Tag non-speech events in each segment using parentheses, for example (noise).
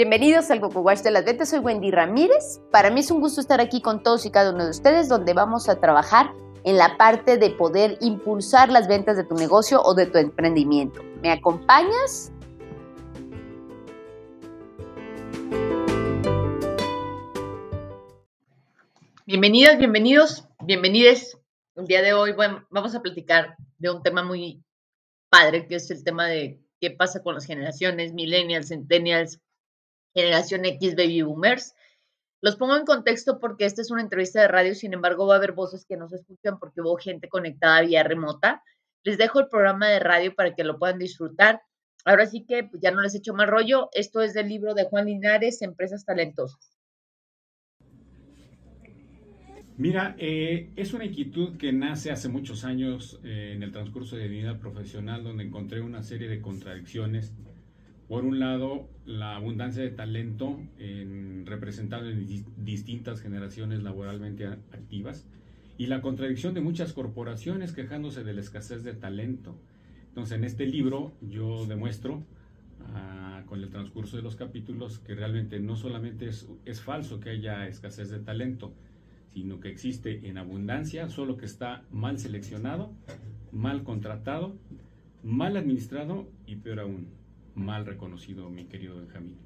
Bienvenidos al Coco Wash de las Ventas, soy Wendy Ramírez. Para mí es un gusto estar aquí con todos y cada uno de ustedes donde vamos a trabajar en la parte de poder impulsar las ventas de tu negocio o de tu emprendimiento. ¿Me acompañas? Bienvenidas, bienvenidos, bienvenides. El día de hoy bueno, vamos a platicar de un tema muy padre, que es el tema de qué pasa con las generaciones, millennials, centennials, generación X, baby boomers. Los pongo en contexto porque esta es una entrevista de radio, sin embargo va a haber voces que no se escuchan porque hubo gente conectada vía remota. Les dejo el programa de radio para que lo puedan disfrutar. Ahora sí que pues, ya no les echo más rollo. Esto es del libro de Juan Linares, Empresas Talentosas. Mira, eh, es una inquietud que nace hace muchos años eh, en el transcurso de mi vida profesional, donde encontré una serie de contradicciones por un lado, la abundancia de talento en, representado en distintas generaciones laboralmente activas y la contradicción de muchas corporaciones quejándose de la escasez de talento. Entonces, en este libro yo demuestro ah, con el transcurso de los capítulos que realmente no solamente es, es falso que haya escasez de talento, sino que existe en abundancia, solo que está mal seleccionado, mal contratado, mal administrado y peor aún, mal reconocido, mi querido Benjamín.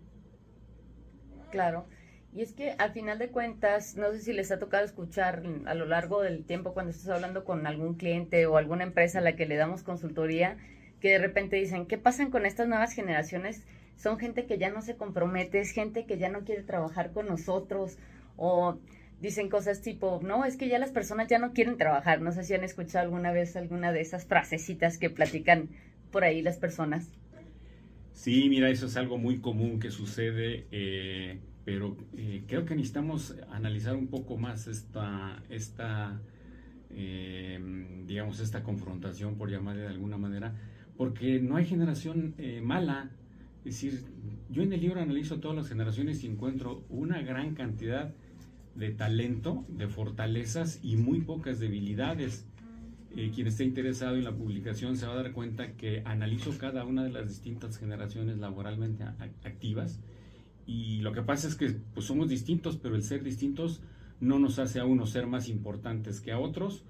Claro. Y es que al final de cuentas, no sé si les ha tocado escuchar a lo largo del tiempo cuando estás hablando con algún cliente o alguna empresa a la que le damos consultoría, que de repente dicen, ¿qué pasan con estas nuevas generaciones? Son gente que ya no se compromete, es gente que ya no quiere trabajar con nosotros o dicen cosas tipo, no, es que ya las personas ya no quieren trabajar. No sé si han escuchado alguna vez alguna de esas frasecitas que platican por ahí las personas. Sí, mira, eso es algo muy común que sucede, eh, pero eh, creo que necesitamos analizar un poco más esta, esta eh, digamos, esta confrontación, por llamarle de alguna manera, porque no hay generación mala. Es decir, yo en el libro analizo todas las generaciones y encuentro una gran cantidad de talento, de fortalezas y muy pocas debilidades. Eh, quien esté interesado en la publicación se va a dar cuenta que analizo cada una de las distintas generaciones laboralmente activas y lo que pasa es que pues, somos distintos, pero el ser distintos no nos hace a unos ser más importantes que a otros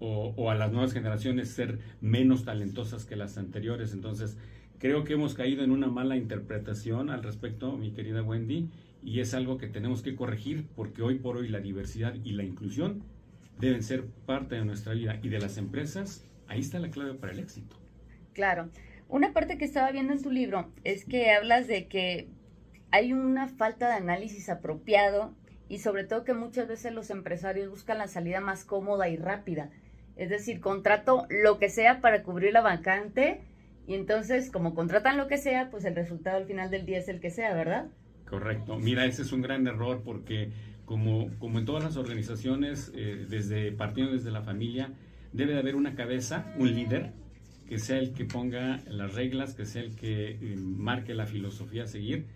o, o, a las nuevas generaciones ser menos talentosas que las anteriores. Entonces, creo que hemos caído en una mala interpretación al respecto, mi querida Wendy, y es algo que tenemos que corregir porque hoy por hoy la diversidad y la inclusión deben ser parte de nuestra vida y de las empresas, ahí está la clave para el éxito. Claro. Una parte que estaba viendo en tu libro es que hablas de que hay una falta de análisis apropiado y sobre todo que muchas veces los empresarios buscan la salida más cómoda y rápida. Es decir, contrato lo que sea para cubrir la vacante y entonces como contratan lo que sea, pues el resultado al final del día es el que sea, ¿verdad? Correcto. Mira, ese es un gran error porque como, como en todas las organizaciones, eh, desde partiendo desde la familia, debe de haber una cabeza, un líder, que sea el que ponga las reglas, que sea el que eh, marque la filosofía a seguir.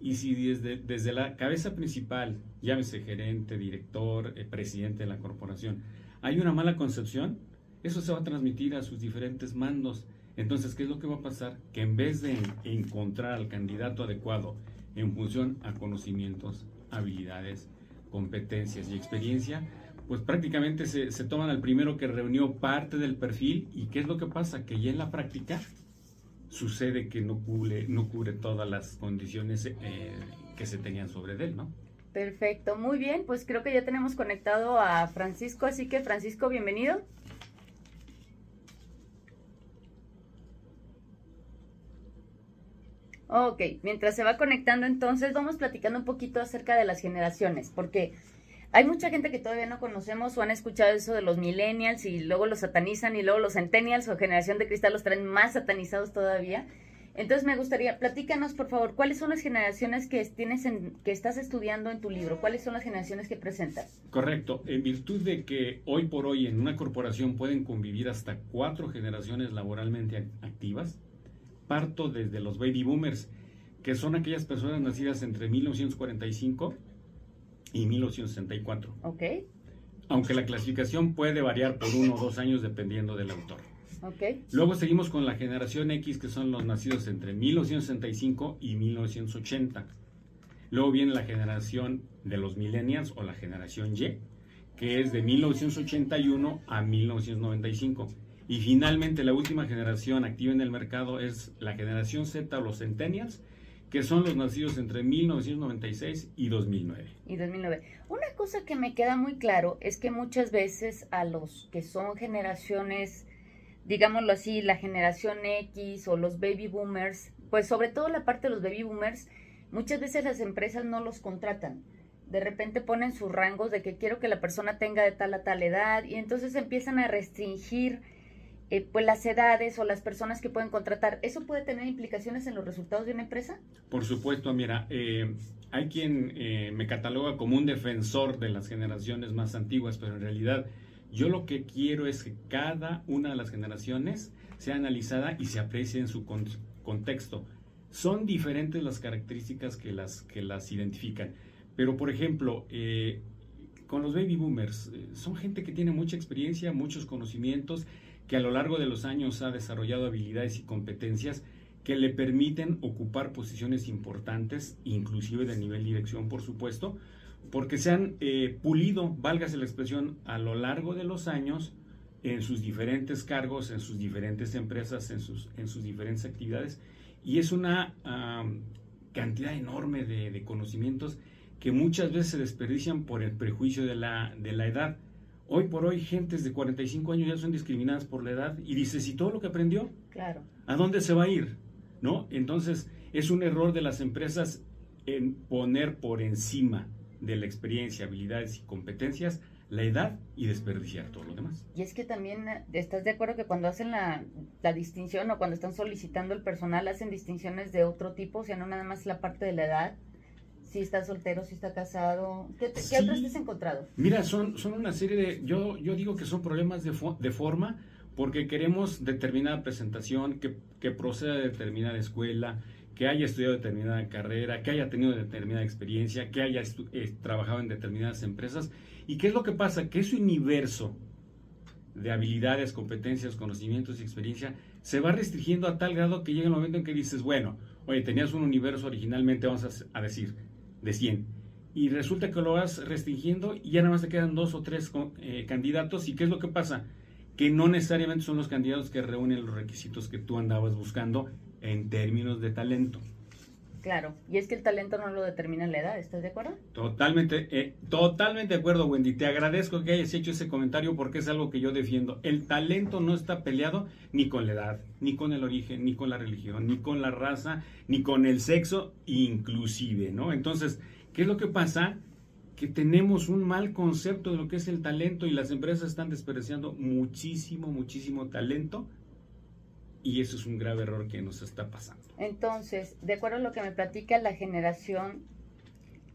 Y si desde, desde la cabeza principal, llámese gerente, director, eh, presidente de la corporación, hay una mala concepción, eso se va a transmitir a sus diferentes mandos. Entonces, ¿qué es lo que va a pasar? Que en vez de encontrar al candidato adecuado en función a conocimientos, habilidades, competencias y experiencia, pues prácticamente se, toman al primero que reunió parte del perfil y ¿qué es lo que pasa? Que ya en la práctica sucede que no cubre, no cubre todas las condiciones eh, que se tenían sobre él, ¿no? Perfecto, muy bien, pues creo que ya tenemos conectado a Francisco, así que Francisco, bienvenido. Ok, mientras se va conectando entonces vamos platicando un poquito acerca de las generaciones, porque hay mucha gente que todavía no conocemos o han escuchado eso de los millennials y luego los satanizan y luego los centennials o generación de cristal los traen más satanizados todavía. Entonces me gustaría, platícanos por favor, ¿cuáles son las generaciones que tienes en, que estás estudiando en tu libro? ¿Cuáles son las generaciones que presentas? Correcto, en virtud de que hoy por hoy en una corporación pueden convivir hasta cuatro generaciones laboralmente activas, parto desde los baby boomers, que son aquellas personas nacidas entre 1945 y 1964. Ok. Aunque la clasificación puede variar por uno o dos años dependiendo del autor. Okay. Luego seguimos con la generación X, que son los nacidos entre 1965 y 1980. Luego viene la generación de los millennials o la generación Y, que es de 1981 a 1995. Y finalmente la última generación activa en el mercado es la generación Z o los centennials, que son los nacidos entre 1996 y 2009. Y 2009. Una cosa que me queda muy claro es que muchas veces a los que son generaciones, digámoslo así, la generación X o los baby boomers, pues sobre todo la parte de los baby boomers, muchas veces las empresas no los contratan de repente ponen sus rangos de que quiero que la persona tenga de tal a tal edad y entonces empiezan a restringir eh, pues las edades o las personas que pueden contratar. ¿Eso puede tener implicaciones en los resultados de una empresa? Por supuesto, mira, eh, hay quien eh, me cataloga como un defensor de las generaciones más antiguas, pero en realidad yo lo que quiero es que cada una de las generaciones sea analizada y se aprecie en su contexto. Son diferentes las características que las, que las identifican. Pero, por ejemplo, eh, con los baby boomers, son gente que tiene mucha experiencia, muchos conocimientos, que a lo largo de los años ha desarrollado habilidades y competencias que le permiten ocupar posiciones importantes, inclusive de nivel dirección, por supuesto, porque se han eh, pulido, válgase la expresión, a lo largo de los años en sus diferentes cargos, en sus diferentes empresas, en sus, en sus diferentes actividades, y es una cantidad enorme de, de conocimientos que muchas veces se desperdician por el prejuicio de la, de la edad. Hoy por hoy, gentes de 45 años ya son discriminadas por la edad y dices, ¿y todo lo que aprendió? Claro. ¿A dónde se va a ir? ¿No? Entonces, es un error de las empresas en poner por encima de la experiencia, habilidades y competencias la edad y desperdiciar todo lo demás. Y es que también estás de acuerdo que cuando hacen la, la, distinción o cuando están solicitando el personal hacen distinciones de otro tipo, o sea, no nada más la parte de la edad, si está soltero, si está casado. ¿Qué, ¿qué otros te has encontrado? Mira, son, son una serie de, yo, yo digo que son problemas de, de forma porque queremos determinada presentación, que, que proceda de determinada escuela, que haya estudiado determinada carrera, que haya tenido determinada experiencia, que haya eh, trabajado en determinadas empresas. ¿Y qué es lo que pasa? Que ese universo de habilidades, competencias, conocimientos y experiencia se va restringiendo a tal grado que llega el momento en que dices, bueno, oye, tenías un universo originalmente, vamos a decir, de 100. Y resulta que lo vas restringiendo y ya nada más te quedan dos o tres eh, candidatos. ¿Y qué es lo que pasa? Que no necesariamente son los candidatos que reúnen los requisitos que tú andabas buscando en términos de talento. Claro, y es que el talento no lo determina la edad, ¿estás de acuerdo? Totalmente, eh, totalmente de acuerdo, Wendy. Te agradezco que hayas hecho ese comentario porque es algo que yo defiendo. El talento no está peleado ni con la edad, ni con el origen, ni con la religión, ni con la raza, ni con el sexo, inclusive, ¿no? Entonces, ¿qué es lo que pasa? Que tenemos un mal concepto de lo que es el talento y las empresas están despreciando muchísimo, muchísimo talento y eso es un grave error que nos está pasando. Entonces, de acuerdo a lo que me platica la generación,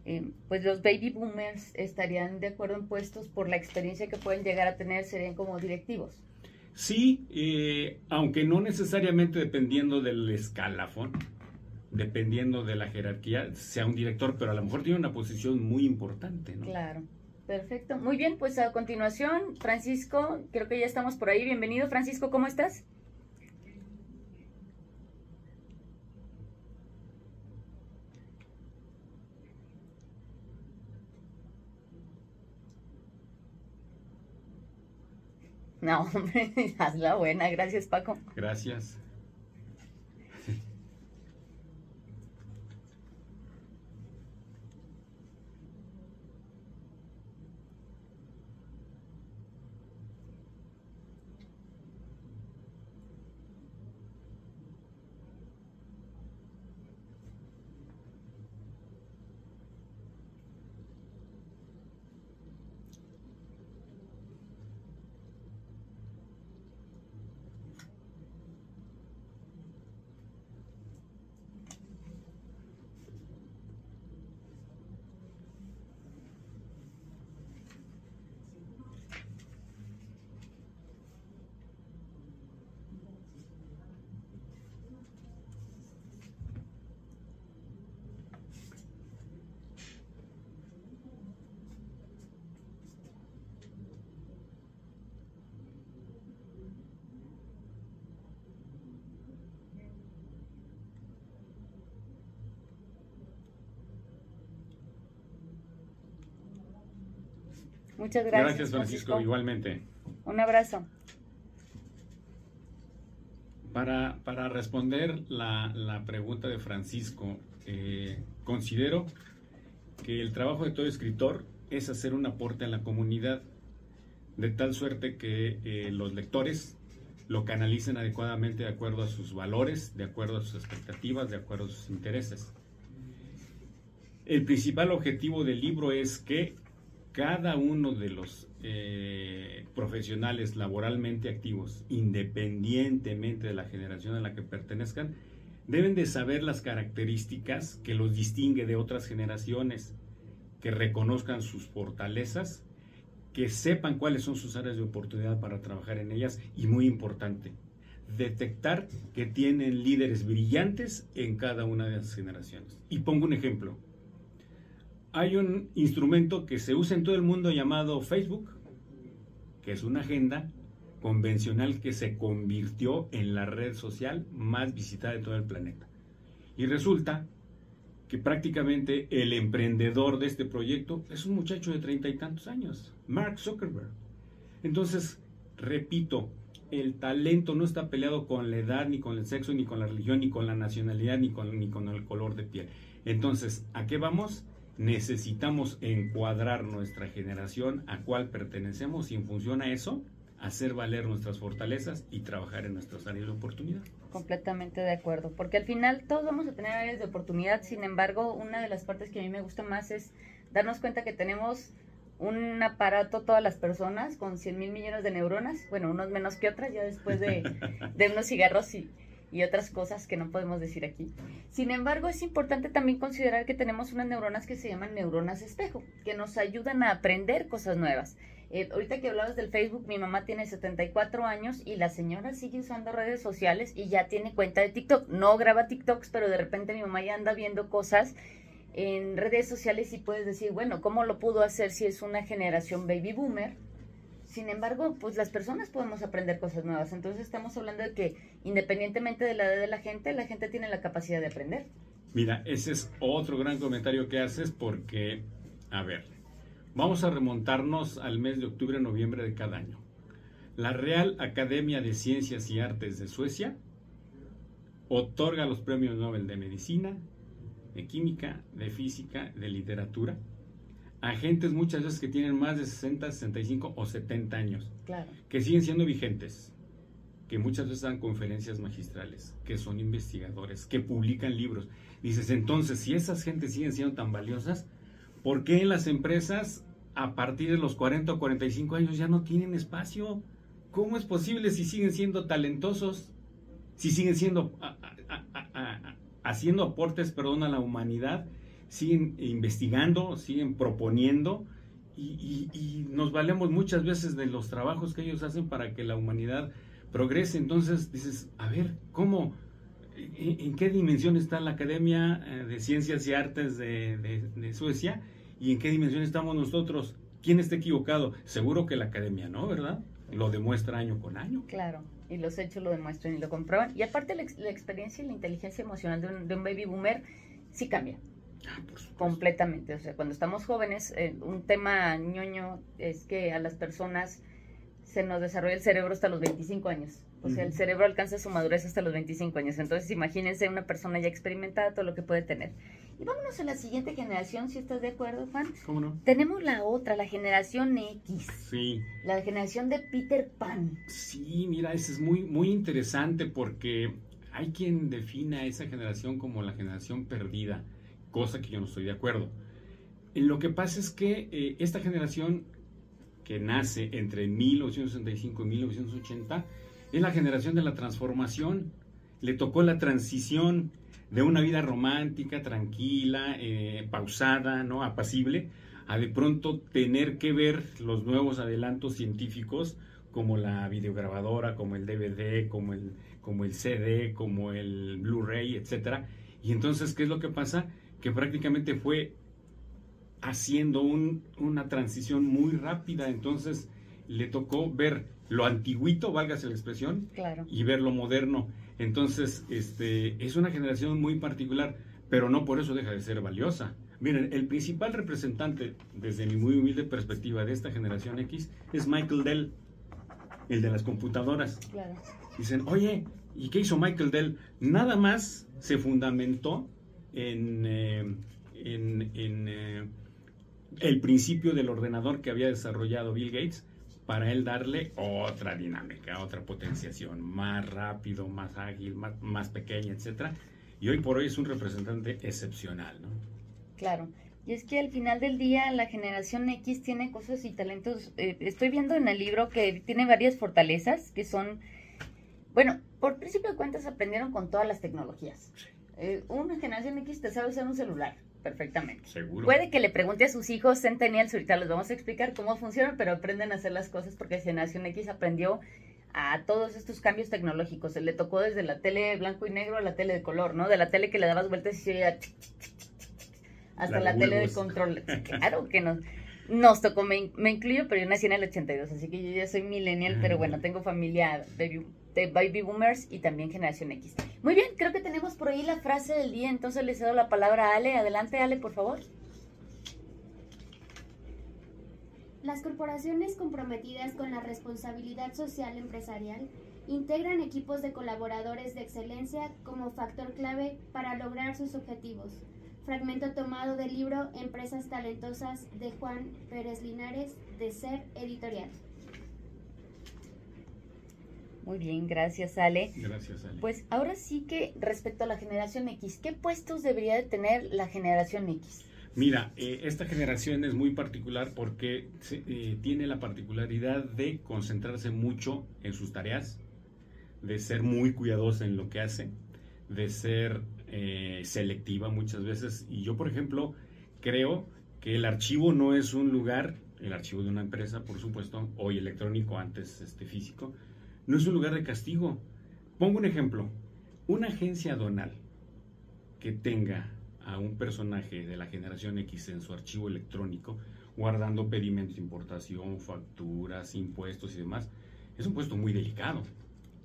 eh, pues los baby boomers estarían de acuerdo en puestos por la experiencia que pueden llegar a tener, serían como directivos. Sí, eh, aunque no necesariamente dependiendo del escalafón, dependiendo de la jerarquía, sea un director, pero a lo mejor tiene una posición muy importante, ¿no? Claro. Perfecto. Muy bien, pues a continuación, Francisco, creo que ya estamos por ahí. Bienvenido, Francisco, ¿cómo estás? No, (laughs) hombre, hazla buena. Gracias, Paco. Gracias. Muchas gracias. Gracias, Francisco, igualmente. Un abrazo. Para, para responder la, la, pregunta de Francisco, eh, considero que el trabajo de todo escritor es hacer un aporte a la comunidad, de tal suerte que eh, los lectores lo canalicen adecuadamente de acuerdo a sus valores, de acuerdo a sus expectativas, de acuerdo a sus intereses. El principal objetivo del libro es que cada uno de los eh, profesionales laboralmente activos, independientemente de la generación a la que pertenezcan, deben de saber las características que los distingue de otras generaciones, que reconozcan sus fortalezas, que sepan cuáles son sus áreas de oportunidad para trabajar en ellas y muy importante, detectar que tienen líderes brillantes en cada una de las generaciones. Y pongo un ejemplo hay un instrumento que se usa en todo el mundo llamado Facebook, que es una agenda convencional que se convirtió en la red social más visitada de todo el planeta. Y resulta que prácticamente el emprendedor de este proyecto es un muchacho de treinta y tantos años, Mark Zuckerberg. Entonces, repito, el talento no está peleado con la edad, ni con el sexo, ni con la religión, ni con la nacionalidad, ni con, ni con el color de piel. Entonces, ¿a qué vamos? Necesitamos encuadrar nuestra generación a cuál pertenecemos y en función a eso hacer valer nuestras fortalezas y trabajar en nuestras áreas de oportunidad. Completamente de acuerdo, porque al final todos vamos a tener áreas de oportunidad, sin embargo, una de las partes que a mí me gusta más es darnos cuenta que tenemos un aparato todas las personas con 100 mil millones de neuronas, bueno, unos menos que otras, ya después de, (laughs) de unos cigarros y, y otras cosas que no podemos decir aquí. Sin embargo, es importante también considerar que tenemos unas neuronas que se llaman neuronas espejo, que nos ayudan a aprender cosas nuevas. Eh, ahorita que hablabas del Facebook, mi mamá tiene 74 años y la señora sigue usando redes sociales y ya tiene cuenta de TikTok. No graba TikToks, pero de repente mi mamá ya anda viendo cosas en redes sociales y puedes decir, bueno, ¿cómo lo pudo hacer si es una generación baby boomer? Sin embargo, pues las personas podemos aprender cosas nuevas. Entonces estamos hablando de que independientemente de la edad de la gente, la gente tiene la capacidad de aprender. Mira, ese es otro gran comentario que haces porque, a ver, vamos a remontarnos al mes de octubre, noviembre de cada año. La Real Academia de Ciencias y Artes de Suecia otorga los premios Nobel de Medicina, de Química, de Física, de Literatura a gentes muchas veces que tienen más de 60, 65 o 70 años, claro. que siguen siendo vigentes, que muchas veces dan conferencias magistrales, que son investigadores, que publican libros. Dices, entonces, si esas gentes siguen siendo tan valiosas, ¿por qué en las empresas a partir de los 40 o 45 años ya no tienen espacio? ¿Cómo es posible si siguen siendo talentosos? Si siguen siendo haciendo aportes, perdón, a la humanidad siguen investigando, siguen proponiendo y, nos valemos muchas veces de los trabajos que ellos hacen para que la humanidad progrese. Entonces dices, a ver, ¿cómo? ¿En, qué dimensión está la Academia eh, de Ciencias y Artes de, Suecia? ¿Y en qué dimensión estamos nosotros? ¿Quién está equivocado? Seguro que la Academia no, ¿verdad? Lo demuestra año con año. Claro, y los hechos lo demuestran y lo comprueban. Y aparte la, experiencia y la inteligencia emocional de un, de un baby boomer sí cambia. Ah, completamente. O sea, cuando estamos jóvenes, eh, un tema ñoño es que a las personas se nos desarrolla el cerebro hasta los 25 años. O sea, el cerebro alcanza su madurez hasta los 25 años. Entonces, imagínense una persona ya experimentada todo lo que puede tener. Y vámonos a la siguiente generación, si estás de acuerdo, Juan. ¿Cómo no? Tenemos la otra, la generación X. Sí. La generación de Peter Pan. Sí, mira, eso es muy, muy interesante porque hay quien defina a esa generación como la generación perdida cosa que yo no estoy de acuerdo. Lo que pasa es que eh, esta generación que nace entre 1965 y 1980 es la generación de la transformación. Le tocó la transición de una vida romántica, tranquila, eh, pausada, ¿no? apacible, a de pronto tener que ver los nuevos adelantos científicos como la videograbadora, como el DVD, como el, como el CD, como el Blu-ray, etc. Y entonces, ¿qué es lo que pasa? Que prácticamente fue haciendo una transición muy rápida, entonces le tocó ver lo antiguito, válgase la expresión, y ver lo moderno. Entonces, este, es una generación muy particular, pero no por eso deja de ser valiosa. Miren, el principal representante, desde mi muy humilde perspectiva, de esta generación X es Michael Dell, el de las computadoras. Claro. Dicen, oye, ¿y qué hizo Michael Dell? Nada más se fundamentó en, eh, en, en, eh, el principio del ordenador que había desarrollado Bill Gates para él darle otra dinámica, otra potenciación, más rápido, más ágil, más, más pequeña, etcétera. Y hoy por hoy es un representante excepcional, ¿no? Claro. Y es que al final del día la generación X tiene cosas y talentos. eh, estoy viendo en el libro que tiene varias fortalezas que son, bueno, por principio de cuentas aprendieron con todas las tecnologías. Eh, una generación X te sabe usar un celular perfectamente. Seguro. Puede que le pregunte a sus hijos Centennials, ahorita les vamos a explicar cómo funcionan, pero aprenden a hacer las cosas porque Generación X aprendió a todos estos cambios tecnológicos. Se le tocó desde la tele blanco y negro a la tele de color, ¿no? De la tele que le dabas vueltas y se oía hasta La tele de control. (laughs) Claro que nos, nos tocó, me incluyo, pero yo nací en el 82, así que yo ya soy millennial, pero bueno, tengo familia baby, de baby boomers y también generación X. Muy bien, creo que tenemos por ahí la frase del día, entonces le cedo la palabra a Ale. Adelante, Ale, por favor. Las corporaciones comprometidas con la responsabilidad social empresarial integran equipos de colaboradores de excelencia como factor clave para lograr sus objetivos. Fragmento tomado del libro Empresas Talentosas de Juan Pérez Linares de Ser Editorial. Muy bien, gracias, Ale. Gracias, Ale. Pues ahora sí que respecto a la generación X, ¿qué puestos debería de tener la generación X? Mira, eh, esta generación es muy particular porque se- eh, tiene la particularidad de concentrarse mucho en sus tareas, de ser muy cuidadosa en lo que hace, de ser eh, selectiva muchas veces. Y yo, por ejemplo, creo que el archivo no es un lugar, el archivo de una empresa, por supuesto, hoy electrónico, antes este, físico, no es un lugar de castigo. Pongo un ejemplo, una agencia donal que tenga a un personaje de la generación X en su archivo electrónico, guardando pedimentos de importación, facturas, impuestos y demás, es un puesto muy delicado,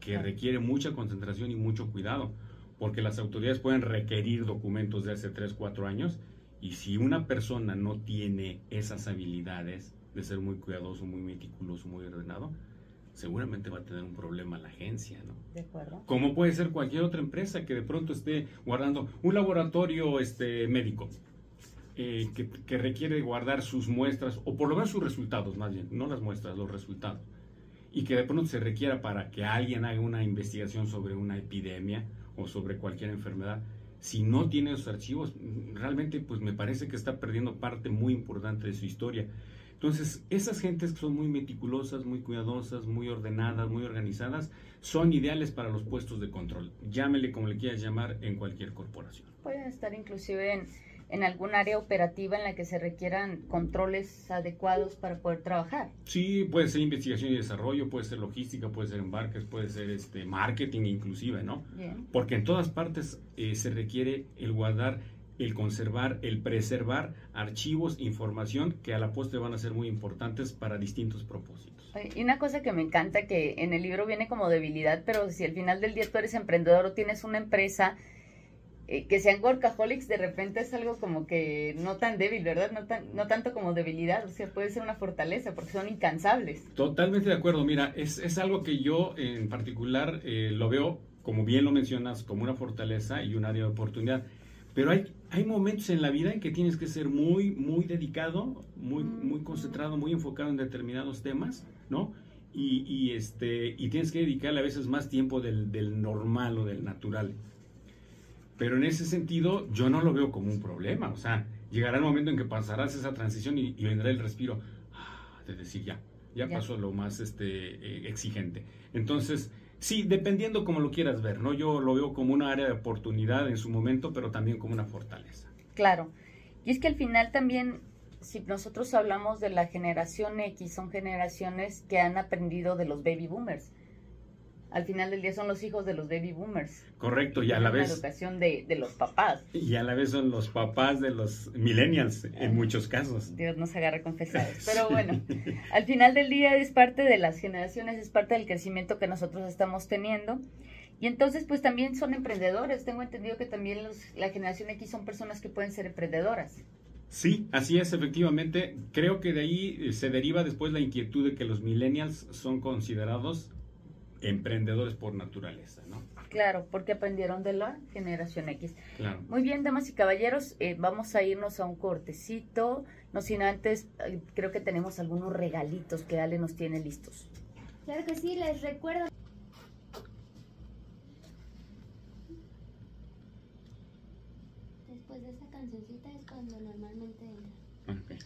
que requiere mucha concentración y mucho cuidado, porque las autoridades pueden requerir documentos de hace 3, 4 años, y si una persona no tiene esas habilidades de ser muy cuidadoso, muy meticuloso, muy ordenado, seguramente va a tener un problema la agencia, ¿no? ¿De acuerdo? como puede ser cualquier otra empresa que de pronto esté guardando un laboratorio este, médico eh, que, que requiere guardar sus muestras o por lo menos sus resultados más bien, no las muestras, los resultados y que de pronto se requiera para que alguien haga una investigación sobre una epidemia o sobre cualquier enfermedad. Si no tiene esos archivos, realmente pues me parece que está perdiendo parte muy importante de su historia. Entonces, esas gentes que son muy meticulosas, muy cuidadosas, muy ordenadas, muy organizadas, son ideales para los puestos de control. Llámele como le quieras llamar en cualquier corporación. Pueden estar inclusive en, en algún área operativa en la que se requieran controles adecuados para poder trabajar. Sí, puede ser investigación y desarrollo, puede ser logística, puede ser embarques, puede ser este marketing inclusive, ¿no? Bien. Porque en todas partes eh, se requiere el guardar, el conservar, el preservar archivos, información que a la postre van a ser muy importantes para distintos propósitos. Y una cosa que me encanta que en el libro viene como debilidad, pero si al final del día tú eres emprendedor o tienes una empresa eh, que sean workaholics, de repente es algo como que no tan débil, ¿verdad? No, tan, no tanto como debilidad, o sea, puede ser una fortaleza porque son incansables. Totalmente de acuerdo. Mira, es, es algo que yo en particular eh, lo veo, como bien lo mencionas, como una fortaleza y un área de oportunidad. Pero hay, hay momentos en la vida en que tienes que ser muy, muy dedicado, muy, muy concentrado, muy enfocado en determinados temas, ¿no? Y, y, este, y tienes que dedicarle a veces más tiempo del, del normal o del natural. Pero en ese sentido, yo no lo veo como un problema. O sea, llegará el momento en que pasarás esa transición y, y vendrá el respiro ah, de decir ya, ya, Ya. pasó lo más este, eh, exigente. Entonces, sí, dependiendo como lo quieras ver, ¿no? Yo lo veo como una área de oportunidad en su momento, pero también como una fortaleza. Claro. Y es que al final también, si nosotros hablamos de la generación X, son generaciones que han aprendido de los baby boomers. Al final del día son los hijos de los baby boomers. Correcto, y a la vez educación de, de los papás. y a la vez son los papás de los millennials en muchos casos. Dios nos agarra confesados. (laughs) Pero bueno, al final del día es parte de las generaciones, es parte del crecimiento que nosotros estamos teniendo. Y entonces, pues también son emprendedores. Tengo entendido que también los, la generación X son personas que pueden ser emprendedoras. Sí, así es, efectivamente. Creo que de ahí eh, se deriva después la inquietud de que los millennials son considerados emprendedores por naturaleza, ¿no? Claro, porque aprendieron de la generación X. Claro. Muy bien, damas y caballeros, eh, vamos a irnos a un cortecito. No sin antes, eh, creo que tenemos algunos regalitos que Ale nos tiene listos. Claro que sí, les recuerdo. Después de esa cancioncita es cuando normalmente entra. Ok.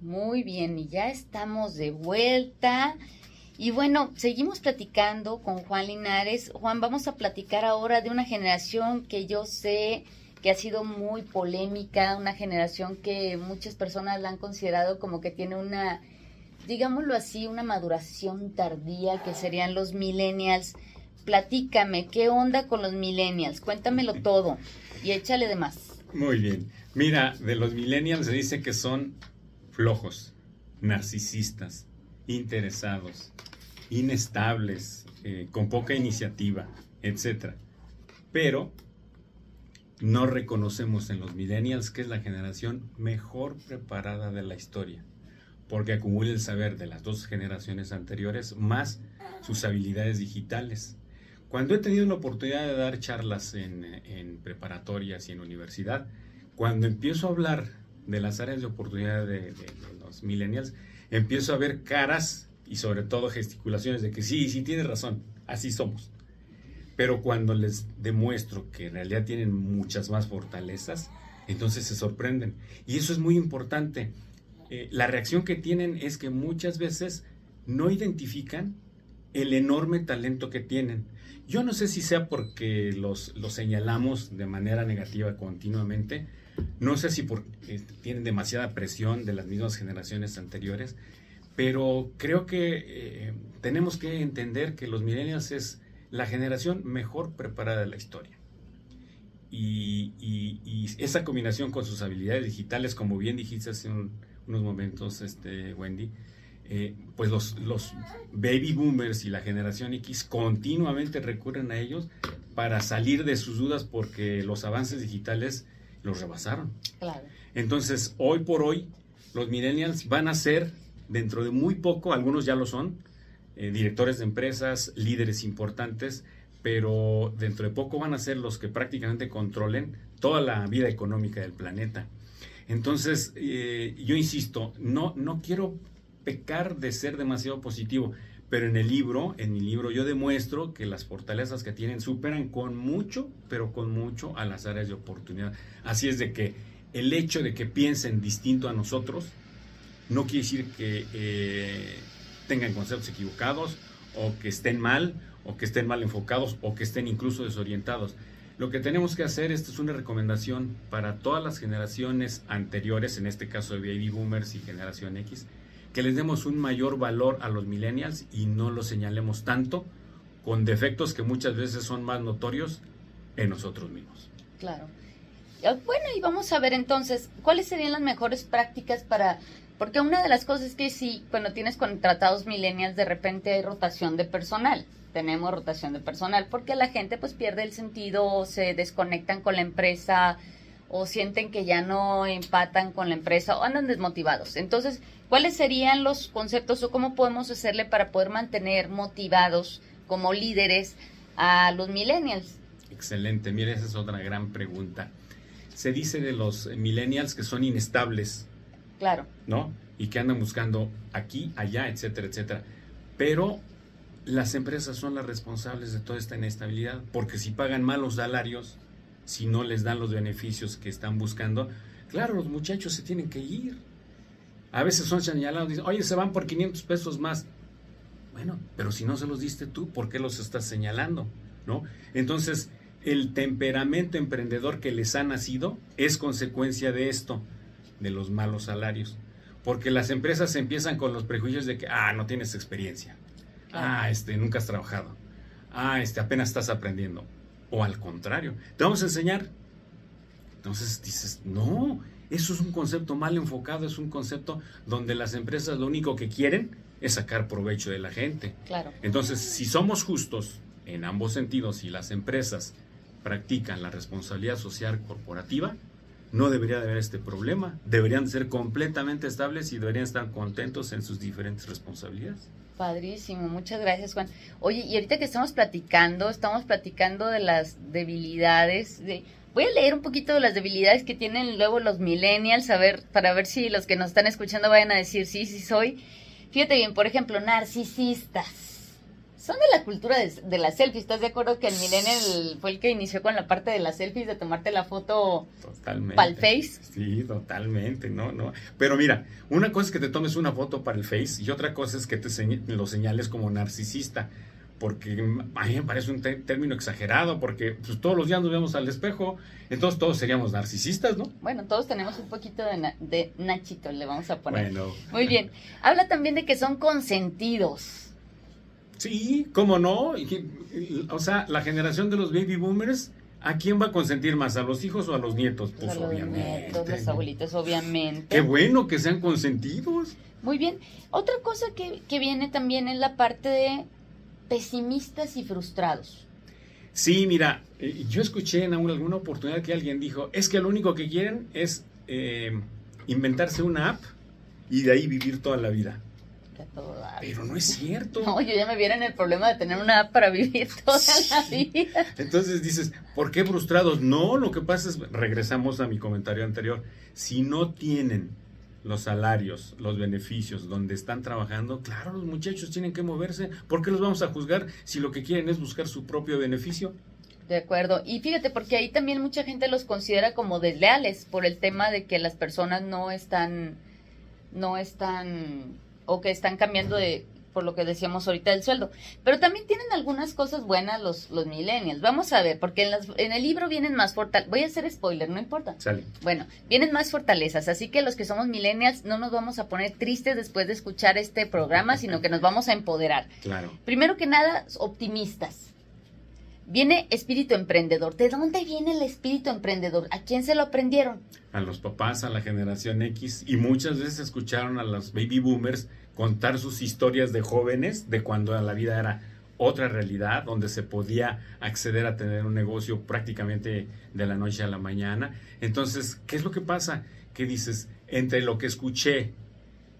Muy bien, y ya estamos de vuelta. Y bueno, seguimos platicando con Juan Linares. Juan, vamos a platicar ahora de una generación que yo sé que ha sido muy polémica, una generación que muchas personas la han considerado como que tiene una, digámoslo así, una maduración tardía, que serían los millennials. Platícame, ¿qué onda con los millennials? Cuéntamelo (laughs) todo y échale de más. Muy bien. Mira, de los millennials se dice que son flojos, narcisistas, interesados, inestables, eh, con poca iniciativa, etc. Pero no reconocemos en los millennials que es la generación mejor preparada de la historia, porque acumula el saber de las dos generaciones anteriores más sus habilidades digitales. Cuando he tenido la oportunidad de dar charlas en, en preparatorias y en universidad, cuando empiezo a hablar de las áreas de oportunidad de, los millennials, empiezo a ver caras y sobre todo gesticulaciones de que sí, sí tienes razón, así somos. Pero cuando les demuestro que en realidad tienen muchas más fortalezas, entonces se sorprenden. Y eso es muy importante. Eh, la reacción que tienen es que muchas veces no identifican el enorme talento que tienen. Yo no sé si sea porque los, los señalamos de manera negativa continuamente, no sé si porque tienen demasiada presión de las mismas generaciones anteriores, pero creo que eh, tenemos que entender que los millennials es la generación mejor preparada de la historia. Y, esa combinación con sus habilidades digitales, como bien dijiste hace un- unos momentos, este, Wendy, eh, pues los baby boomers y la generación X continuamente recurren a ellos para salir de sus dudas porque los avances digitales los rebasaron. Claro. Entonces, hoy por hoy, los millennials van a ser, dentro de muy poco, algunos ya lo son, eh, directores de empresas, líderes importantes, pero dentro de poco van a ser los que prácticamente controlen toda la vida económica del planeta. Entonces, eh, yo insisto, no, no quiero pecar de ser demasiado positivo, pero en el libro, en mi libro, yo demuestro que las fortalezas que tienen superan con mucho, pero con mucho a las áreas de oportunidad. Así es de que el hecho de que piensen distinto a nosotros no quiere decir que eh, tengan conceptos equivocados o que estén mal o que estén mal enfocados o que estén incluso desorientados. Lo que tenemos que hacer, esta es una recomendación para todas las generaciones anteriores, en este caso de baby boomers y generación X, que les demos un mayor valor a los millennials y no los señalemos tanto con defectos que muchas veces son más notorios en nosotros mismos. Claro. Eh, Bueno, y vamos a ver entonces, ¿cuáles serían las mejores prácticas para... Porque una de las cosas es que sí, cuando tienes contratados millennials, de repente hay rotación de personal. Tenemos rotación de personal porque la gente pues pierde el sentido o se desconectan con la empresa o sienten que ya no empatan con la empresa o andan desmotivados. Entonces, ¿cuáles serían los conceptos o cómo podemos hacerle para poder mantener motivados como líderes a los millennials? Excelente, mira, esa es otra gran pregunta. Se dice de los millennials que son inestables, Claro. ¿no? Y que andan buscando aquí, allá, etcétera, etcétera. Pero las empresas son las responsables de toda esta inestabilidad, porque si pagan malos salarios, si no les dan los beneficios que están buscando, claro, los muchachos se tienen que ir. A veces son señalados, dicen, oye, se van por 500 pesos más. Bueno, pero si no se los diste tú, ¿por qué los estás señalando? ¿No? Entonces, el temperamento emprendedor que les ha nacido es consecuencia de esto, de los malos salarios. Porque las empresas empiezan con los prejuicios de que, ah, no tienes experiencia. Ah, este, nunca has trabajado. Ah, este, apenas estás aprendiendo. o al contrario, te vamos a enseñar. Entonces dices, no, eso es un concepto mal enfocado, es un concepto donde las empresas lo único que quieren es sacar provecho de la gente. Claro. Entonces, si somos justos en ambos sentidos y las empresas practican la responsabilidad social corporativa, no debería de haber este problema. Deberían ser completamente estables y deberían estar contentos en sus diferentes responsabilidades. Padrísimo, muchas gracias Juan. Oye, y ahorita que estamos platicando, estamos platicando de las debilidades, de, voy a leer un poquito de las debilidades que tienen luego los millennials, a ver, para ver si los que nos están escuchando vayan a decir sí, sí soy. Fíjate bien, por ejemplo, narcisistas son de la cultura de, de las selfies. ¿Estás de acuerdo que el millennial fue el que inició con la parte de las selfies, de tomarte la foto para el face? Sí, totalmente, no, no. Pero mira, una cosa es que te tomes una foto para el face y otra cosa es que te lo señales como narcisista. Porque a mí me parece un término exagerado, porque pues, todos los días nos vemos al espejo, entonces todos seríamos narcisistas, ¿no? Bueno, todos tenemos un poquito de, de Nachito, le vamos a poner. Bueno. Muy bien. Habla también de que son consentidos. Sí, ¿cómo no? O sea, la generación de los baby boomers, ¿a quién va a consentir más? ¿A los hijos o a los nietos? Pues a obviamente. Los nietos, los abuelitos, obviamente. Qué bueno que sean consentidos. Muy bien. Otra cosa que, que viene también es la parte de pesimistas y frustrados. Sí, mira, eh, yo escuché en alguna oportunidad que alguien dijo, es que lo único que quieren es eh, inventarse una app y de ahí vivir toda la vida. Pero no es cierto. No, yo ya me viera en el problema de tener una app para vivir (laughs) toda la vida. Entonces dices, ¿por qué frustrados? No, lo que pasa es, regresamos a mi comentario anterior, si no tienen los salarios, los beneficios donde están trabajando, claro, los muchachos tienen que moverse. ¿Por qué los vamos a juzgar si lo que quieren es buscar su propio beneficio? De acuerdo. Y fíjate, porque ahí también mucha gente los considera como desleales por el tema de que las personas no están, no están o que están cambiando de por lo que decíamos ahorita del sueldo. Pero también tienen algunas cosas buenas los, los millennials. Vamos a ver, porque en, las, en el libro vienen más fortalezas. Voy a hacer spoiler, no importa. Sale. Bueno, vienen más fortalezas. Así que los que somos millennials no nos vamos a poner tristes después de escuchar este programa, sino que nos vamos a empoderar. Claro. Primero que nada, optimistas. Viene espíritu emprendedor. ¿De dónde viene el espíritu emprendedor? ¿A quién se lo aprendieron? A los papás, a la generación X y muchas veces escucharon a los baby boomers contar sus historias de jóvenes, de cuando la vida era otra realidad, donde se podía acceder a tener un negocio prácticamente de la noche a la mañana. Entonces, ¿qué es lo que pasa? Que dices, entre lo que escuché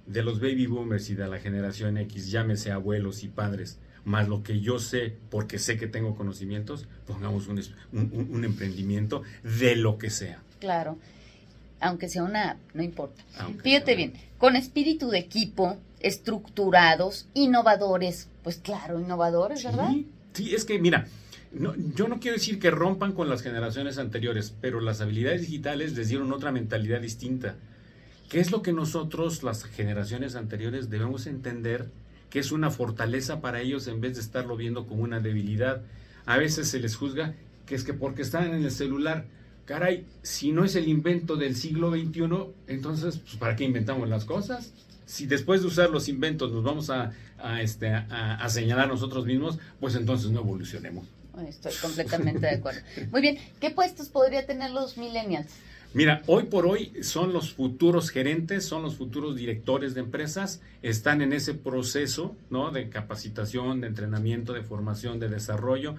de los baby boomers y de la generación X, llámese abuelos y padres, más lo que yo sé, porque sé que tengo conocimientos, pongamos un, un, emprendimiento de lo que sea. Claro, aunque sea una no importa. Fíjate bien, con espíritu de equipo, estructurados, innovadores, pues claro, innovadores, ¿verdad? Sí, es que mira, no, yo no quiero decir que rompan con las generaciones anteriores, pero las habilidades digitales les dieron otra mentalidad distinta. ¿Qué es lo que nosotros, las generaciones anteriores, debemos entender que es una fortaleza para ellos en vez de estarlo viendo como una debilidad. A veces se les juzga que es que porque están en el celular, caray, si no es el invento del siglo XXI, entonces, pues, ¿para qué inventamos las cosas? Si después de usar los inventos nos vamos a, este, a señalar nosotros mismos, pues entonces no evolucionemos. Estoy completamente de acuerdo. Muy bien, ¿qué puestos podría tener los millennials? Mira, hoy por hoy son los futuros gerentes, son los futuros directores de empresas, están en ese proceso ¿no? de capacitación, de entrenamiento, de formación, de desarrollo.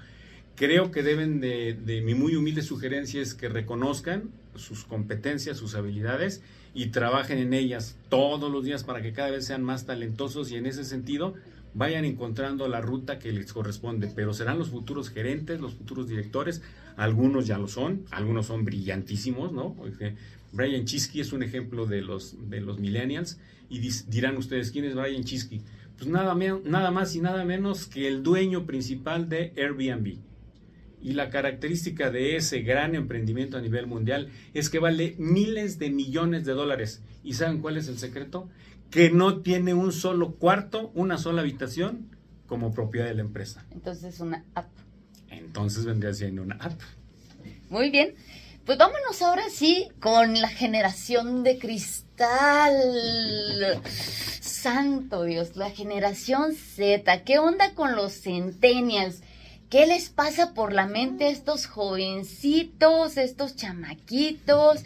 Creo que deben de, mi muy humilde sugerencia es que reconozcan sus competencias, sus habilidades y trabajen en ellas todos los días para que cada vez sean más talentosos y en ese sentido vayan encontrando la ruta que les corresponde, pero serán los futuros gerentes, los futuros directores, algunos ya lo son, algunos son brillantísimos, ¿no? Brian Chisky es un ejemplo de los, de los millennials y dirán ustedes, ¿quién es Brian Chisky? Pues nada, nada más y nada menos que el dueño principal de Airbnb. Y la característica de ese gran emprendimiento a nivel mundial es que vale miles de millones de dólares. ¿Y saben cuál es el secreto? que no tiene un solo cuarto, una sola habitación como propiedad de la empresa. Entonces una app. Entonces vendría siendo una app. Muy bien. Pues vámonos ahora sí con la generación de cristal. Santo Dios, la generación Z. ¿Qué onda con los centennials? ¿Qué les pasa por la mente a estos jovencitos, estos chamaquitos?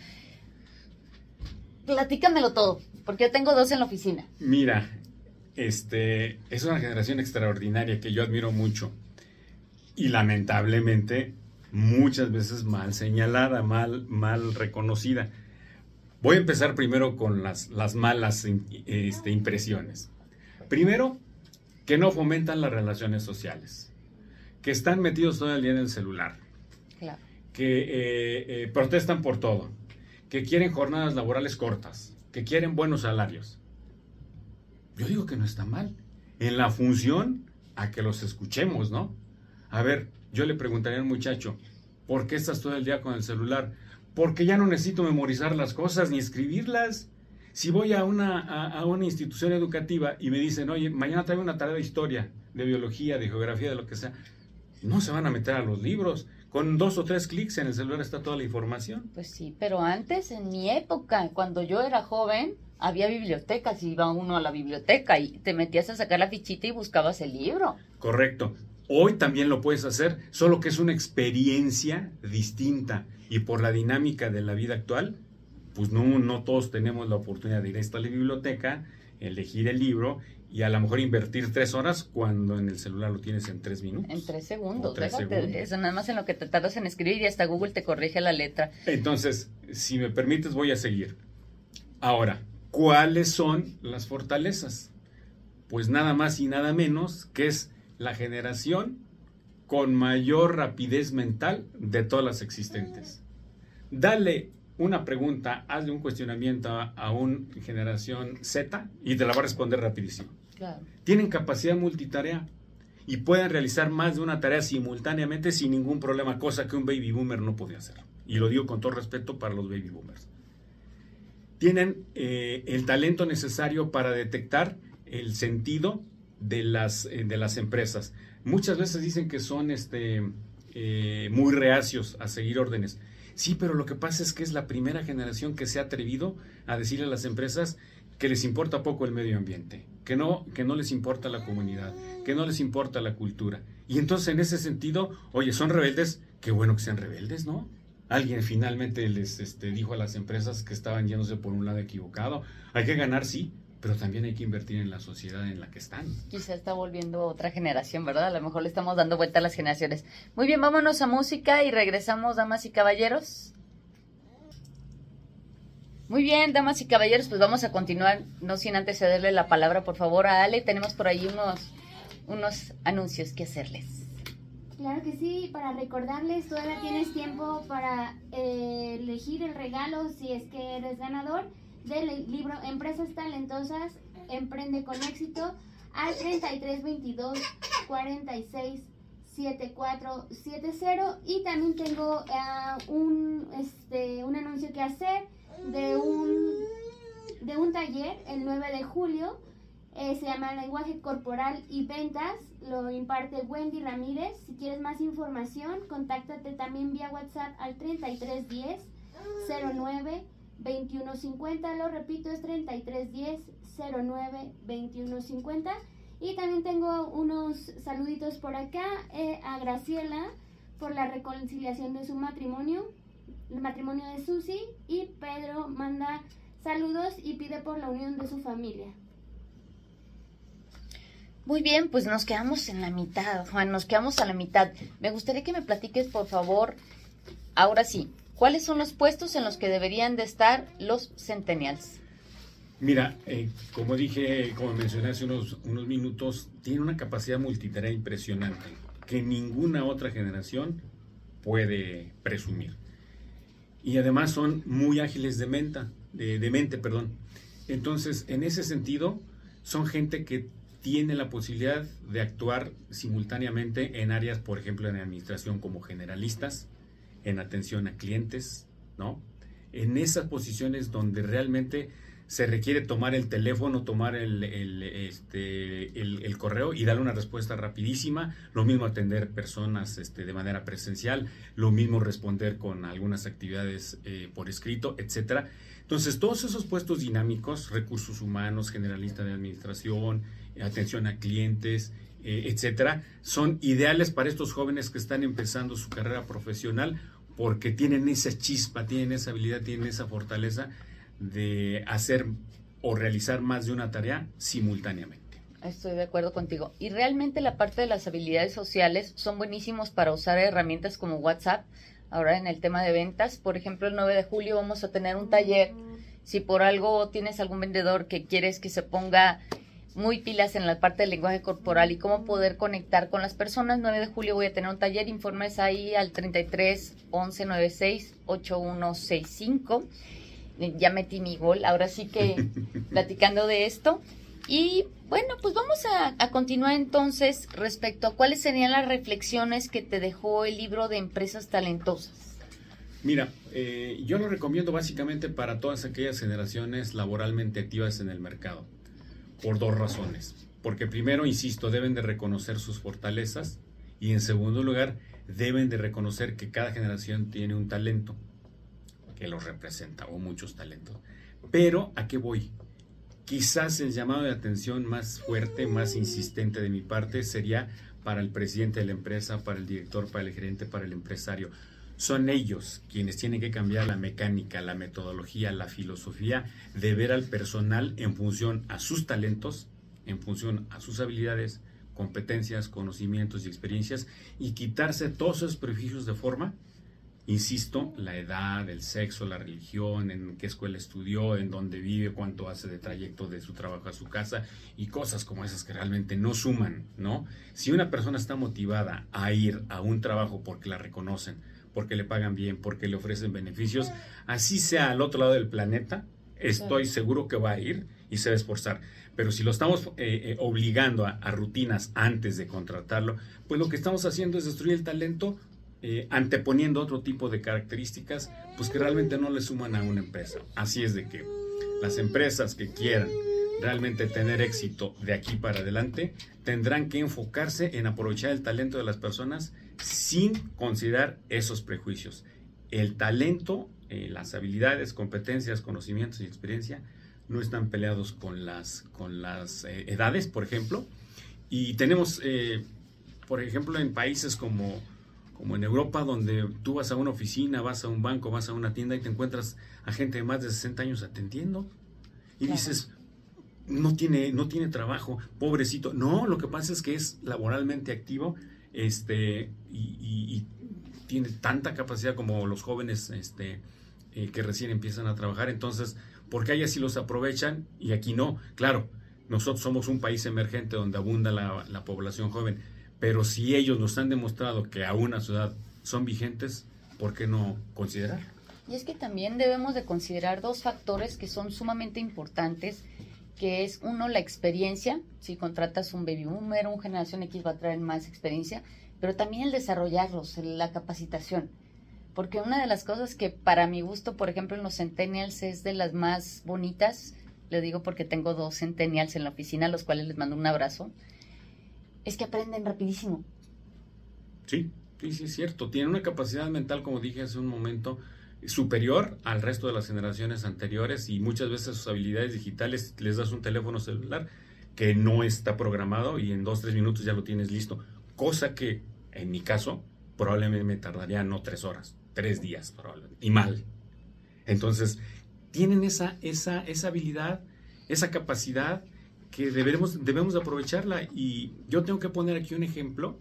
Platícamelo todo, porque yo tengo dos en la oficina. Mira, este, es una generación extraordinaria que yo admiro mucho y lamentablemente muchas veces mal señalada, mal, mal reconocida. Voy a empezar primero con las, las malas este, impresiones. Primero, que no fomentan las relaciones sociales, que están metidos todo el día en el celular, que eh, eh, protestan por todo, que quieren jornadas laborales cortas, que quieren buenos salarios. Yo digo que no está mal. En la función a que los escuchemos, ¿no? A ver, yo le preguntaría al muchacho, ¿por qué estás todo el día con el celular? Porque ya no necesito memorizar las cosas ni escribirlas. Si voy a una, a, una institución educativa y me dicen, oye, mañana traigo una tarea de historia, de biología, de geografía, de lo que sea, no se van a meter a los libros. Con dos o tres clics en el celular está toda la información. Pues sí, pero antes, en mi época, cuando yo era joven, había bibliotecas y iba uno a la biblioteca y te metías a sacar la fichita y buscabas el libro. Correcto. Hoy también lo puedes hacer, solo que es una experiencia distinta y por la dinámica de la vida actual, pues no, no todos tenemos la oportunidad de ir a esta biblioteca, elegir el libro y a lo mejor invertir tres horas cuando en el celular lo tienes en tres minutos. En tres segundos. Eso nada más en lo que te tardas en escribir y hasta Google te corrige la letra. Entonces, si me permites, voy a seguir. Ahora, ¿cuáles son las fortalezas? Pues nada más y nada menos que es la generación con mayor rapidez mental de todas las existentes. Dale una pregunta, hazle un cuestionamiento a, una generación Z y te la va a responder rapidísimo. Tienen capacidad multitarea y pueden realizar más de una tarea simultáneamente sin ningún problema, cosa que un baby boomer no puede hacer. Y lo digo con todo respeto para los baby boomers. Tienen eh, el talento necesario para detectar el sentido de las, eh, de las empresas. Muchas veces dicen que son este, eh, muy reacios a seguir órdenes. Sí, pero lo que pasa es que es la primera generación que se ha atrevido a decirle a las empresas que les importa poco el medio ambiente, que no, que no les importa la comunidad, que no les importa la cultura. Y entonces en ese sentido, oye, son rebeldes, qué bueno que sean rebeldes, ¿no? Alguien finalmente les este, dijo a las empresas que estaban yéndose por un lado equivocado. Hay que ganar, sí, pero también hay que invertir en la sociedad en la que están. Quizá está volviendo otra generación, ¿verdad? A lo mejor le estamos dando vuelta a las generaciones. Muy bien, vámonos a música y regresamos, damas y caballeros. Muy bien, damas y caballeros, pues vamos a continuar, no sin antes cederle la palabra, por favor, a Ale. Tenemos por ahí unos, unos anuncios que hacerles. Claro que sí, para recordarles, todavía tienes tiempo para eh, elegir el regalo si es que eres ganador del libro Empresas Talentosas, Emprende con Éxito, al 3322 46 7470 y también tengo uh, un, este, un anuncio que hacer de un, de un taller el 9 de julio. Eh, se llama Lenguaje Corporal y Ventas. Lo imparte Wendy Ramírez. Si quieres más información, contáctate también vía WhatsApp al 3310 09 2150, lo repito, es 3310 09 2150. Y también tengo unos saluditos por acá eh, a Graciela por la reconciliación de su matrimonio, el matrimonio de Susi. Y Pedro manda saludos y pide por la unión de su familia. Muy bien, pues nos quedamos en la mitad, Juan, nos quedamos a la mitad. Me gustaría que me platiques, por favor, ahora sí, ¿Cuáles son los puestos en los que deberían de estar los centennials? Mira, eh, como dije, como mencioné hace unos, unos minutos, tiene una capacidad multitarea impresionante que ninguna otra generación puede presumir. Y además son muy ágiles de, menta, de, mente. Perdón. Entonces, en ese sentido, son gente que tiene la posibilidad de actuar simultáneamente en áreas, por ejemplo, en administración como generalistas, en atención a clientes, ¿no? En esas posiciones donde realmente se requiere tomar el teléfono, tomar el, este, el, correo y darle una respuesta rapidísima, lo mismo atender personas este, de manera presencial, lo mismo responder con algunas actividades eh, por escrito, etcétera. Entonces, todos esos puestos dinámicos, recursos humanos, generalista de administración, atención a clientes, eh, etcétera, son ideales para estos jóvenes que están empezando su carrera profesional porque tienen esa chispa, tienen esa habilidad, tienen esa fortaleza de hacer o realizar más de una tarea simultáneamente. Estoy de acuerdo contigo. Y realmente la parte de las habilidades sociales son buenísimos para usar herramientas como WhatsApp. Ahora en el tema de ventas, por ejemplo, el 9 de julio vamos a tener un taller. Si por algo tienes algún vendedor que quieres que se ponga muy pilas en la parte del lenguaje corporal y cómo poder conectar con las personas. 9 de julio voy a tener un taller, informes ahí al 33 11 96 8165. Ya metí mi gol, ahora sí que (laughs) platicando de esto. Y bueno, pues vamos a, continuar entonces respecto a cuáles serían las reflexiones que te dejó el libro de Empresas Talentosas. Mira, eh, yo lo recomiendo básicamente para todas aquellas generaciones laboralmente activas en el mercado por dos razones. Porque primero, insisto, deben de reconocer sus fortalezas y en segundo lugar, deben de reconocer que cada generación tiene un talento que los representa o muchos talentos. Pero, ¿a qué voy? Quizás el llamado de atención más fuerte, más insistente de mi parte sería para el presidente de la empresa, para el director, para el gerente, para el empresario. Son ellos quienes tienen que cambiar la mecánica, la metodología, la filosofía de ver al personal en función a sus talentos, en función a sus habilidades, competencias, conocimientos y experiencias y quitarse todos esos prejuicios de forma, insisto, la edad, el sexo, la religión, en qué escuela estudió, en dónde vive, cuánto hace de trayecto de su trabajo a su casa y cosas como esas que realmente no suman, ¿no? Si una persona está motivada a ir a un trabajo porque la reconocen, porque le pagan bien, porque le ofrecen beneficios, así sea al otro lado del planeta, estoy seguro que va a ir y se va a esforzar. Pero si lo estamos eh, eh, obligando a, rutinas antes de contratarlo, pues lo que estamos haciendo es destruir el talento eh, anteponiendo otro tipo de características, pues que realmente no le suman a una empresa. Así es de que las empresas que quieran realmente tener éxito de aquí para adelante, tendrán que enfocarse en aprovechar el talento de las personas sin considerar esos prejuicios. El talento, eh, las habilidades, competencias, conocimientos y experiencia no están peleados con las, con las eh, edades, por ejemplo. Y tenemos, por ejemplo, en países como, como en Europa, donde tú vas a una oficina, vas a un banco, vas a una tienda y te encuentras a gente de más de 60 años atendiendo. Y dices, no tiene, no tiene trabajo, pobrecito. No, lo que pasa es que es laboralmente activo este, y, tiene tanta capacidad como los jóvenes este, eh, que recién empiezan a trabajar. Entonces, ¿por qué allá sí los aprovechan y aquí no? Claro, nosotros somos un país emergente donde abunda la, la población joven, pero si ellos nos han demostrado que a una ciudad son vigentes, ¿por qué no considerar? Y es que también debemos de considerar dos factores que son sumamente importantes que es uno la experiencia, si contratas un baby boomer, un generación X va a traer más experiencia, pero también el desarrollarlos, la capacitación. Porque una de las cosas que para mi gusto, por ejemplo, en los centennials es de las más bonitas, le digo porque tengo dos centennials en la oficina, a los cuales les mando un abrazo, es que aprenden rapidísimo. Sí, sí, sí, es cierto. Tienen una capacidad mental, como dije hace un momento, superior al resto de las generaciones anteriores y muchas veces sus habilidades digitales les das un teléfono celular que no está programado y en dos, tres minutos ya lo tienes listo. Cosa que en mi caso probablemente me tardaría no tres horas, tres días probablemente, y mal. Entonces, tienen esa, esa, esa habilidad, esa capacidad que debemos, debemos aprovecharla. Y yo tengo que poner aquí un ejemplo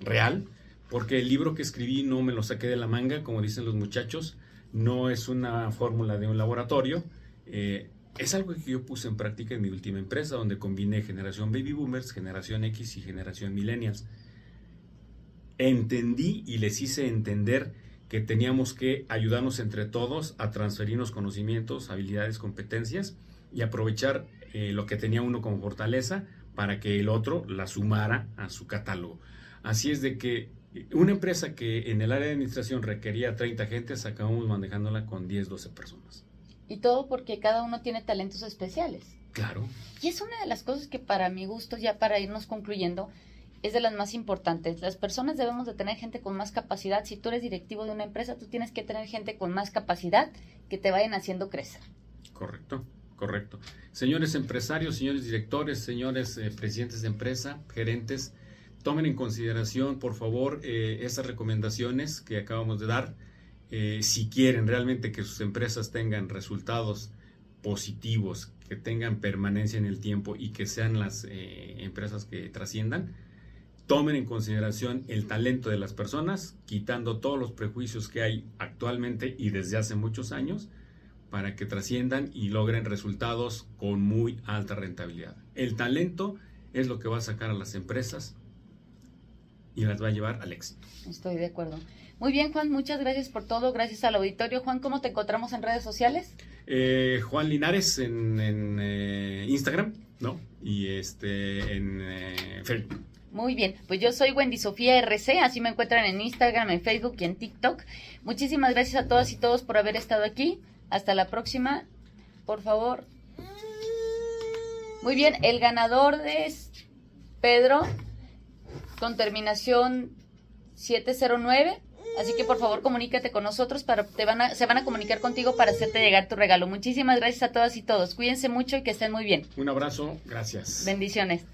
real, porque el libro que escribí no me lo saqué de la manga, como dicen los muchachos, no es una fórmula de un laboratorio, eh, es algo que yo puse en práctica en mi última empresa, donde combiné generación baby boomers, generación X y generación millennials. Entendí y les hice entender que teníamos que ayudarnos entre todos a transferirnos conocimientos, habilidades, competencias y aprovechar eh, lo que tenía uno como fortaleza para que el otro la sumara a su catálogo. Así es de que una empresa que en el área de administración requería 30 gentes, acabamos manejándola con 10, 12 personas. Y todo porque cada uno tiene talentos especiales. Claro. Y es una de las cosas que para mi gusto, ya para irnos concluyendo, es de las más importantes. Las personas debemos de tener gente con más capacidad. Si tú eres directivo de una empresa, tú tienes que tener gente con más capacidad que te vayan haciendo crecer. Correcto, correcto. Señores empresarios, señores directores, señores eh, presidentes de empresa, gerentes, tomen en consideración, por favor, eh, esas recomendaciones que acabamos de dar. Eh, si quieren realmente que sus empresas tengan resultados positivos, que tengan permanencia en el tiempo y que sean las empresas que trasciendan, tomen en consideración el talento de las personas, quitando todos los prejuicios que hay actualmente y desde hace muchos años, para que trasciendan y logren resultados con muy alta rentabilidad. El talento es lo que va a sacar a las empresas y las va a llevar al éxito. Estoy de acuerdo. Muy bien, Juan, muchas gracias por todo. Gracias al auditorio. Juan, ¿cómo te encontramos en redes sociales? Eh, Juan Linares en, eh, Instagram, ¿no? Y este en eh, Facebook. Muy bien, pues yo soy Wendy Sofía RC, así me encuentran en Instagram, en Facebook y en TikTok. Muchísimas gracias a todas y todos por haber estado aquí. Hasta la próxima. Por favor. Muy bien, el ganador es Pedro con terminación 709. Así que por favor comunícate con nosotros para te van a, se van a comunicar contigo para hacerte llegar tu regalo. Muchísimas gracias a todas y todos. Cuídense mucho y que estén muy bien. Un abrazo, gracias. Bendiciones.